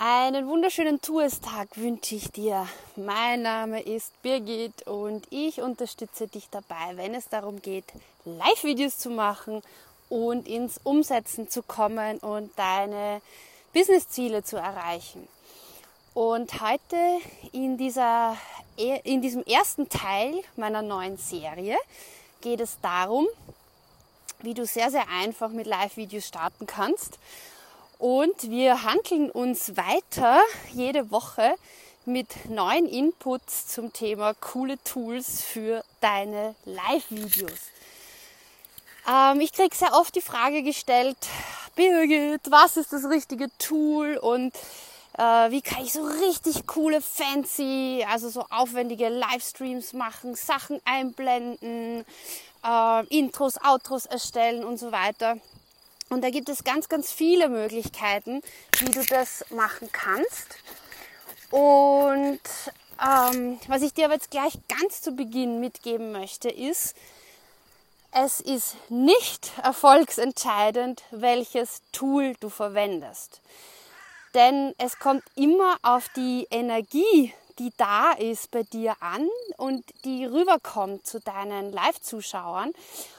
Einen wunderschönen Tourstag wünsche ich dir. Mein Name ist Birgit und ich unterstütze dich dabei, wenn es darum geht, Live-Videos zu machen und ins Umsetzen zu kommen und deine Business-Ziele zu erreichen. Und heute in, dieser, in diesem ersten Teil meiner neuen Serie geht es darum, wie du sehr, sehr einfach mit Live-Videos starten kannst und wir handeln uns weiter jede Woche mit neuen Inputs zum Thema coole Tools für deine Live-Videos. Ähm, ich kriege sehr oft die Frage gestellt, Birgit, was ist das richtige Tool und äh, wie kann ich so richtig coole, fancy, also so aufwendige Livestreams machen, Sachen einblenden, äh, Intros, Outros erstellen und so weiter. Und da gibt es ganz, ganz viele Möglichkeiten, wie du das machen kannst. Und ähm, was ich dir aber jetzt gleich ganz zu Beginn mitgeben möchte, ist, es ist nicht erfolgsentscheidend, welches Tool du verwendest. Denn es kommt immer auf die Energie, die da ist bei dir an und die rüberkommt zu deinen Live-Zuschauern.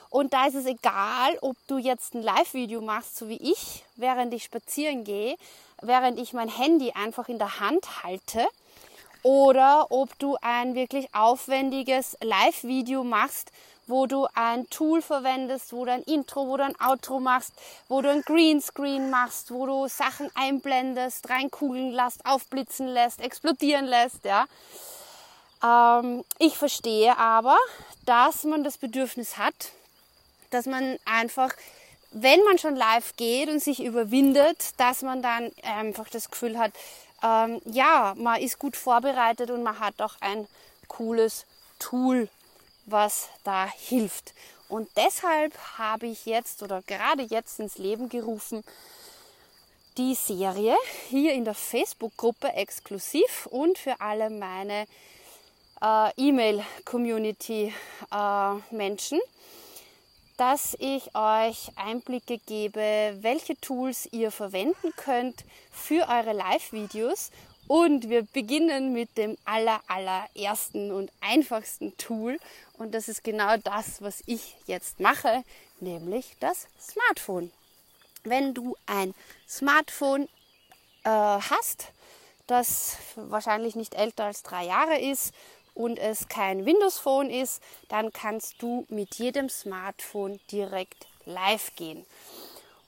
Und da ist es egal, ob du jetzt ein Live-Video machst, so wie ich, während ich spazieren gehe, während ich mein Handy einfach in der Hand halte, oder ob du ein wirklich aufwendiges Live-Video machst, wo du ein Tool verwendest, wo du ein Intro, wo du ein Outro machst, wo du ein Greenscreen machst, wo du Sachen einblendest, reinkugeln lässt, aufblitzen lässt, explodieren lässt, ja. Ähm, ich verstehe aber, dass man das Bedürfnis hat, dass man einfach, wenn man schon live geht und sich überwindet, dass man dann einfach das Gefühl hat, ähm, ja, man ist gut vorbereitet und man hat auch ein cooles Tool, was da hilft. Und deshalb habe ich jetzt oder gerade jetzt ins Leben gerufen, die Serie hier in der Facebook-Gruppe exklusiv und für alle meine äh, E-Mail-Community-Menschen. Äh, dass ich euch Einblicke gebe, welche Tools ihr verwenden könnt für eure Live-Videos. Und wir beginnen mit dem aller, allerersten und einfachsten Tool. Und das ist genau das, was ich jetzt mache, nämlich das Smartphone. Wenn du ein Smartphone äh, hast, das wahrscheinlich nicht älter als drei Jahre ist und es kein Windows Phone ist, dann kannst du mit jedem Smartphone direkt live gehen.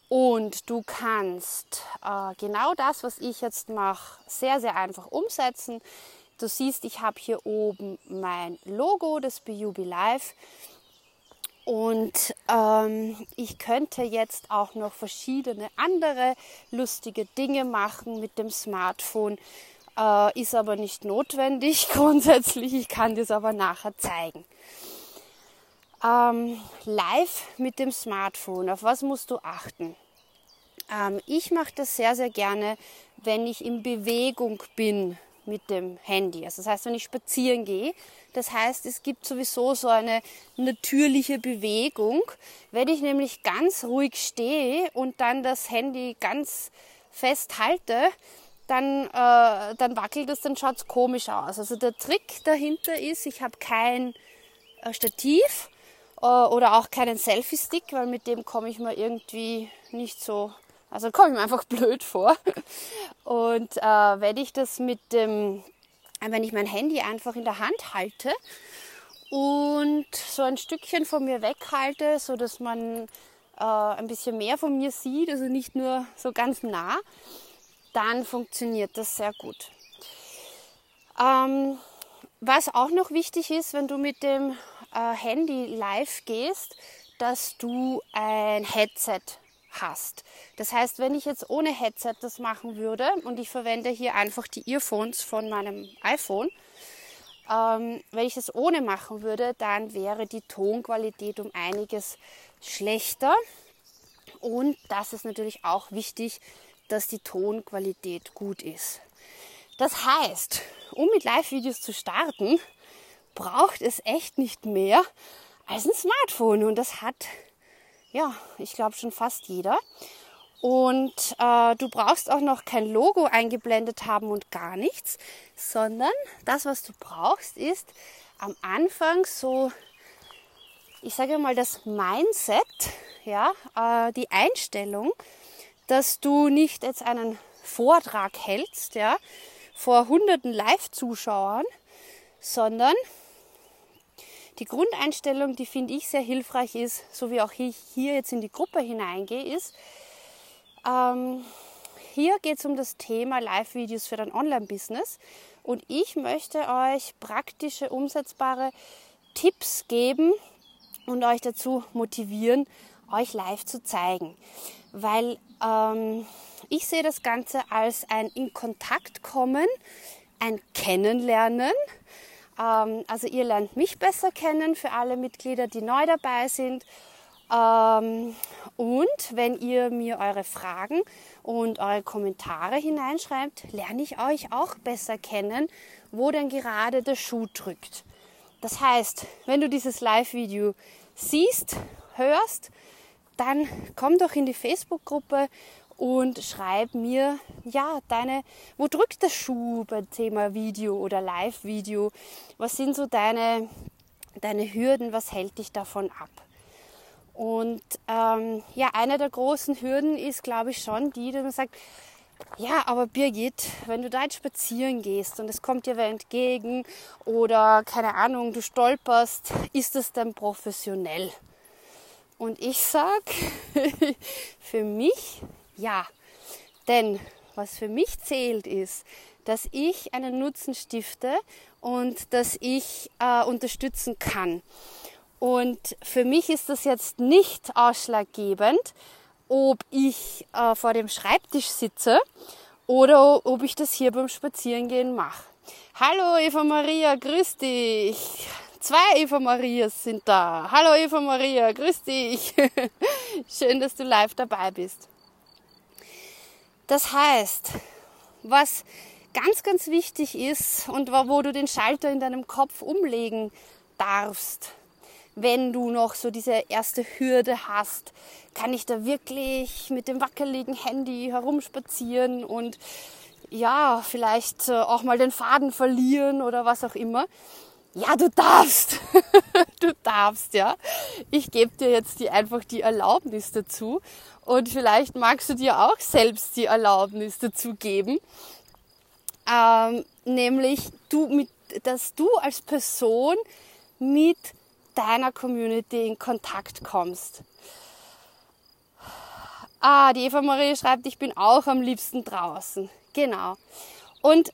Und du kannst äh, genau das, was ich jetzt mache, sehr, sehr einfach umsetzen. Du siehst, ich habe hier oben mein Logo des BUB Live. Und ähm, ich könnte jetzt auch noch verschiedene andere lustige Dinge machen mit dem Smartphone äh, ist aber nicht notwendig grundsätzlich. Ich kann das aber nachher zeigen. Ähm, live mit dem Smartphone. Auf was musst du achten? Ähm, ich mache das sehr, sehr gerne, wenn ich in Bewegung bin mit dem Handy. Also das heißt, wenn ich spazieren gehe. Das heißt, es gibt sowieso so eine natürliche Bewegung. Wenn ich nämlich ganz ruhig stehe und dann das Handy ganz fest halte, dann, äh, dann wackelt es, dann schaut es komisch aus. Also der Trick dahinter ist, ich habe kein äh, Stativ äh, oder auch keinen Selfie-Stick, weil mit dem komme ich mir irgendwie nicht so, also komme ich mir einfach blöd vor. Und äh, wenn ich das mit dem, wenn ich mein Handy einfach in der Hand halte und so ein Stückchen von mir weghalte, so dass man äh, ein bisschen mehr von mir sieht, also nicht nur so ganz nah, dann funktioniert das sehr gut. Ähm, was auch noch wichtig ist, wenn du mit dem äh, Handy live gehst, dass du ein Headset hast. Das heißt, wenn ich jetzt ohne Headset das machen würde und ich verwende hier einfach die Earphones von meinem iPhone, ähm, wenn ich das ohne machen würde, dann wäre die Tonqualität um einiges schlechter. Und das ist natürlich auch wichtig, dass die Tonqualität gut ist. Das heißt, um mit Live-Videos zu starten, braucht es echt nicht mehr als ein Smartphone. Und das hat, ja, ich glaube schon fast jeder. Und äh, du brauchst auch noch kein Logo eingeblendet haben und gar nichts, sondern das, was du brauchst, ist am Anfang so, ich sage mal, das Mindset, ja, äh, die Einstellung, dass du nicht jetzt einen Vortrag hältst, ja, vor hunderten Live-Zuschauern, sondern die Grundeinstellung, die finde ich sehr hilfreich ist, so wie auch ich hier jetzt in die Gruppe hineingehe, ist, ähm, hier geht es um das Thema Live-Videos für dein Online-Business und ich möchte euch praktische, umsetzbare Tipps geben und euch dazu motivieren, euch live zu zeigen. Weil ähm, ich sehe das Ganze als ein in Kontakt kommen, ein Kennenlernen. Ähm, also ihr lernt mich besser kennen für alle Mitglieder, die neu dabei sind ähm, und wenn ihr mir eure Fragen und eure Kommentare hineinschreibt, lerne ich euch auch besser kennen, wo denn gerade der Schuh drückt. Das heißt, wenn du dieses Live-Video siehst, hörst, dann komm doch in die Facebook-Gruppe und schreib mir, ja, deine, wo drückt der Schuh beim Thema Video oder Live-Video? Was sind so deine, deine Hürden? Was hält dich davon ab? Und ähm, ja, eine der großen Hürden ist, glaube ich, schon die, dass man sagt, ja, aber Birgit, wenn du da jetzt spazieren gehst und es kommt dir wer entgegen oder keine Ahnung, du stolperst, ist es dann professionell? Und ich sag, für mich ja. Denn was für mich zählt ist, dass ich einen Nutzen stifte und dass ich äh, unterstützen kann. Und für mich ist das jetzt nicht ausschlaggebend, ob ich äh, vor dem Schreibtisch sitze oder ob ich das hier beim Spazierengehen mache. Hallo Eva Maria, grüß dich. Zwei Eva Marias sind da. Hallo Eva Maria, grüß dich. Schön, dass du live dabei bist. Das heißt, was ganz, ganz wichtig ist und wo du den Schalter in deinem Kopf umlegen darfst, wenn du noch so diese erste Hürde hast, kann ich da wirklich mit dem wackeligen Handy herumspazieren und ja, vielleicht äh, auch mal den Faden verlieren oder was auch immer. Ja, du darfst. du darfst, ja. Ich gebe dir jetzt die, einfach die Erlaubnis dazu. Und vielleicht magst du dir auch selbst die Erlaubnis dazu geben. Ähm, nämlich, du mit, dass du als Person mit deiner Community in Kontakt kommst. Ah, die Eva Marie schreibt, ich bin auch am liebsten draußen. Genau. Und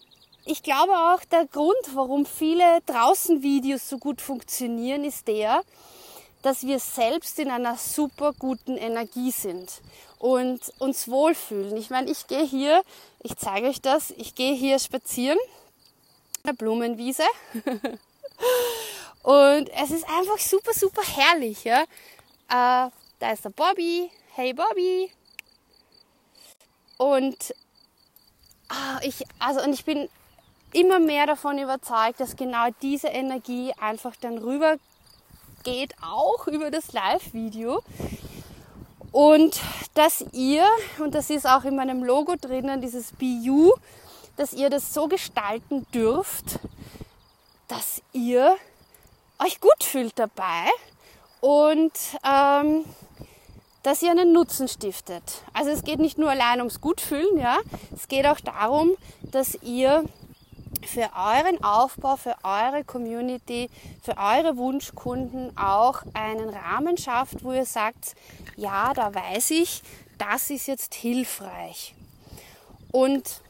ich glaube auch, der Grund, warum viele draußen Videos so gut funktionieren, ist der, dass wir selbst in einer super guten Energie sind und uns wohlfühlen. Ich meine, ich gehe hier, ich zeige euch das, ich gehe hier spazieren, eine Blumenwiese. und es ist einfach super, super herrlich. Ja? Äh, da ist der Bobby. Hey Bobby. Und ah, ich, also, und ich bin immer mehr davon überzeugt, dass genau diese Energie einfach dann rüber geht, auch über das Live-Video. Und dass ihr, und das ist auch in meinem Logo drinnen, dieses BU, dass ihr das so gestalten dürft, dass ihr euch gut fühlt dabei und ähm, dass ihr einen Nutzen stiftet. Also es geht nicht nur allein ums Gutfühlen, ja, es geht auch darum, dass ihr für euren Aufbau, für eure Community, für eure Wunschkunden auch einen Rahmen schafft, wo ihr sagt, ja, da weiß ich, das ist jetzt hilfreich. Und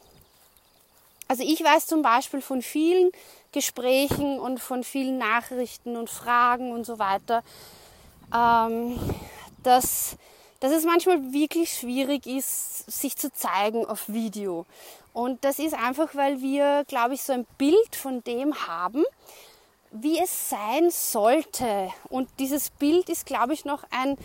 also ich weiß zum Beispiel von vielen Gesprächen und von vielen Nachrichten und Fragen und so weiter, ähm, dass dass es manchmal wirklich schwierig ist, sich zu zeigen auf Video. Und das ist einfach, weil wir, glaube ich, so ein Bild von dem haben, wie es sein sollte. Und dieses Bild ist, glaube ich, noch ein,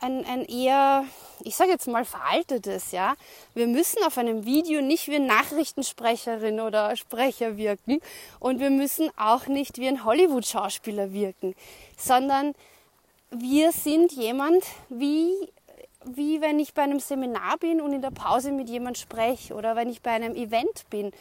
ein, ein eher, ich sage jetzt mal, veraltetes. Ja? Wir müssen auf einem Video nicht wie Nachrichtensprecherin oder Sprecher wirken und wir müssen auch nicht wie ein Hollywood-Schauspieler wirken, sondern wir sind jemand wie wie wenn ich bei einem Seminar bin und in der Pause mit jemand spreche oder wenn ich bei einem Event bin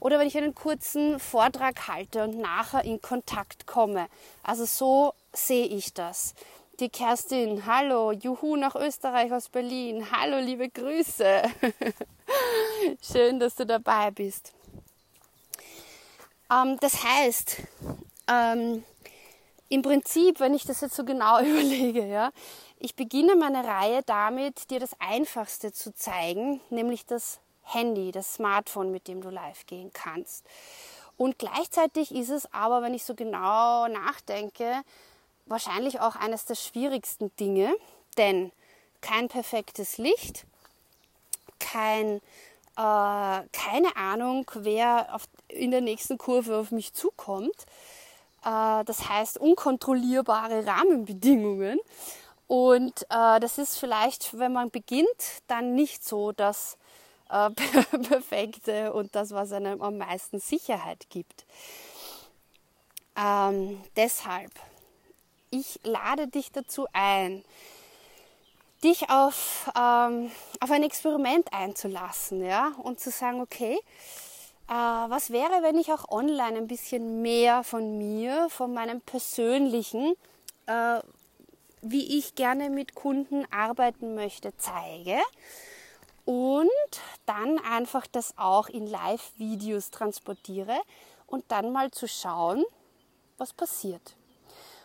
oder wenn ich einen kurzen Vortrag halte und nachher in Kontakt komme. Also so sehe ich das. Die Kerstin, hallo, Juhu nach Österreich aus Berlin. Hallo, liebe Grüße. Schön, dass du dabei bist. Ähm, das heißt, ähm, im Prinzip, wenn ich das jetzt so genau überlege, ja, ich beginne meine Reihe damit, dir das Einfachste zu zeigen, nämlich das Handy, das Smartphone, mit dem du live gehen kannst. Und gleichzeitig ist es aber, wenn ich so genau nachdenke, wahrscheinlich auch eines der schwierigsten Dinge, denn kein perfektes Licht, kein, äh, keine Ahnung, wer auf, in der nächsten Kurve auf mich zukommt. Äh, das heißt unkontrollierbare Rahmenbedingungen. Und äh, das ist vielleicht, wenn man beginnt, dann nicht so das äh, Perfekte und das, was einem am meisten Sicherheit gibt. Ähm, deshalb, ich lade dich dazu ein, dich auf, ähm, auf ein Experiment einzulassen ja? und zu sagen, okay, was wäre, wenn ich auch online ein bisschen mehr von mir, von meinem persönlichen, äh, wie ich gerne mit Kunden arbeiten möchte, zeige und dann einfach das auch in Live-Videos transportiere und dann mal zu schauen, was passiert.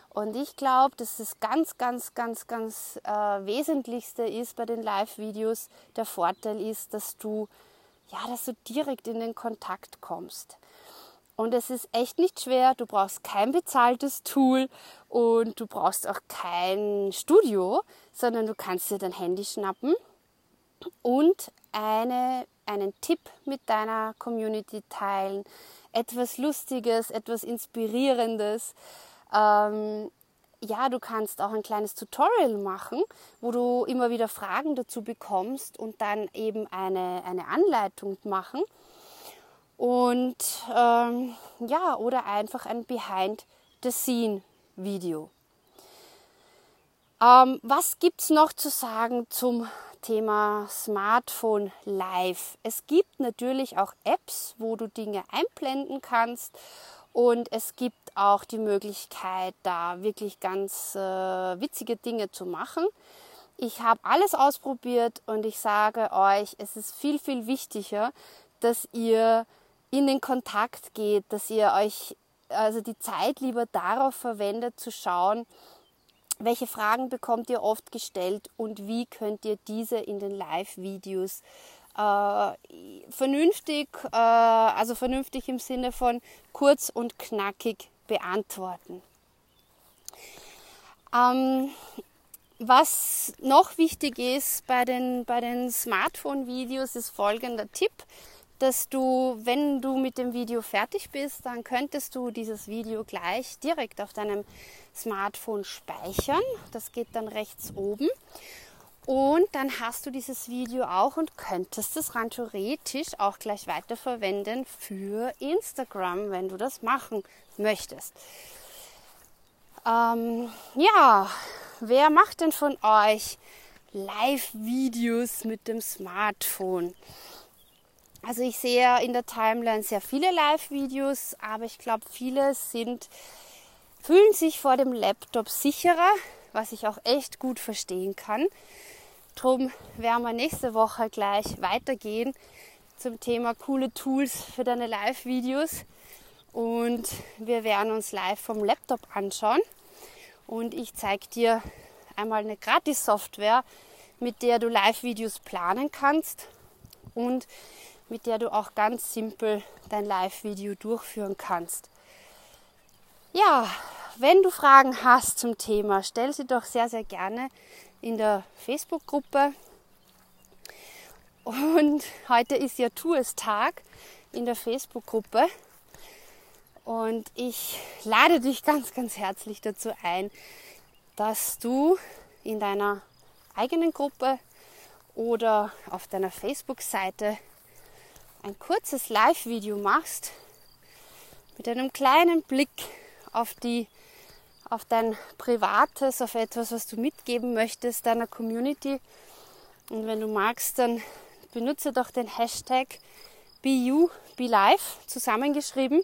Und ich glaube, dass das ganz, ganz, ganz, ganz äh, Wesentlichste ist bei den Live-Videos, der Vorteil ist, dass du, ja, dass du direkt in den Kontakt kommst. Und es ist echt nicht schwer. Du brauchst kein bezahltes Tool und du brauchst auch kein Studio, sondern du kannst dir dein Handy schnappen und eine, einen Tipp mit deiner Community teilen. Etwas Lustiges, etwas Inspirierendes. Ähm, ja, du kannst auch ein kleines Tutorial machen, wo du immer wieder Fragen dazu bekommst und dann eben eine, eine Anleitung machen. Und ähm, ja, oder einfach ein Behind-the-Scene-Video. Ähm, was gibt es noch zu sagen zum Thema Smartphone Live? Es gibt natürlich auch Apps, wo du Dinge einblenden kannst und es gibt auch die Möglichkeit, da wirklich ganz äh, witzige Dinge zu machen. Ich habe alles ausprobiert und ich sage euch, es ist viel, viel wichtiger, dass ihr in den Kontakt geht, dass ihr euch also die Zeit lieber darauf verwendet zu schauen, welche Fragen bekommt ihr oft gestellt und wie könnt ihr diese in den Live-Videos äh, vernünftig, äh, also vernünftig im Sinne von kurz und knackig beantworten. Ähm, was noch wichtig ist bei den, bei den Smartphone-Videos ist folgender Tipp dass du, wenn du mit dem Video fertig bist, dann könntest du dieses Video gleich direkt auf deinem Smartphone speichern. Das geht dann rechts oben. Und dann hast du dieses Video auch und könntest es rein theoretisch auch gleich weiterverwenden für Instagram, wenn du das machen möchtest. Ähm, ja, wer macht denn von euch Live-Videos mit dem Smartphone? Also ich sehe in der Timeline sehr viele Live-Videos, aber ich glaube, viele sind, fühlen sich vor dem Laptop sicherer, was ich auch echt gut verstehen kann. Drum werden wir nächste Woche gleich weitergehen zum Thema coole Tools für deine Live-Videos. Und wir werden uns live vom Laptop anschauen. Und ich zeige dir einmal eine Gratis-Software, mit der du Live-Videos planen kannst und mit der du auch ganz simpel dein Live-Video durchführen kannst. Ja, wenn du Fragen hast zum Thema, stell sie doch sehr, sehr gerne in der Facebook-Gruppe. Und heute ist ja Tours-Tag in der Facebook-Gruppe. Und ich lade dich ganz, ganz herzlich dazu ein, dass du in deiner eigenen Gruppe oder auf deiner Facebook-Seite ein kurzes Live-Video machst, mit einem kleinen Blick auf die auf dein Privates, auf etwas, was du mitgeben möchtest deiner Community Und wenn du magst, dann benutze doch den Hashtag BeYou, BeLife zusammengeschrieben.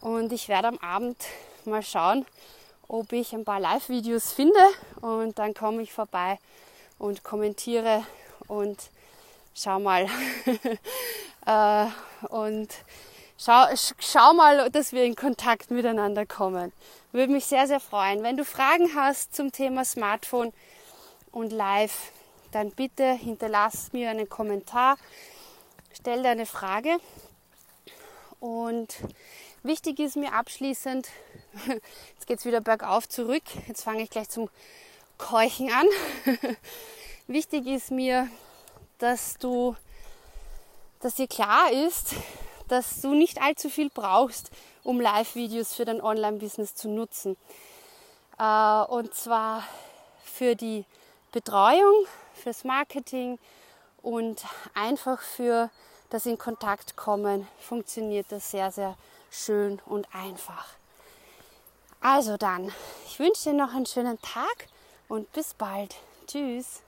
Und ich werde am Abend mal schauen, ob ich ein paar Live-Videos finde. Und dann komme ich vorbei und kommentiere und schau mal. äh, und schau, schau mal, dass wir in Kontakt miteinander kommen. Würde mich sehr, sehr freuen. Wenn du Fragen hast zum Thema Smartphone und Live, dann bitte hinterlass mir einen Kommentar, stell deine Frage. Und wichtig ist mir abschließend, jetzt geht es wieder bergauf zurück, jetzt fange ich gleich zum Keuchen an. wichtig ist mir, dass du, dass dir klar ist, dass du nicht allzu viel brauchst, um Live-Videos für dein Online-Business zu nutzen. Äh, und zwar für die Betreuung, fürs Marketing und einfach für das in Kontakt kommen funktioniert das sehr, sehr schön und einfach. Also dann, ich wünsche dir noch einen schönen Tag und bis bald. Tschüss.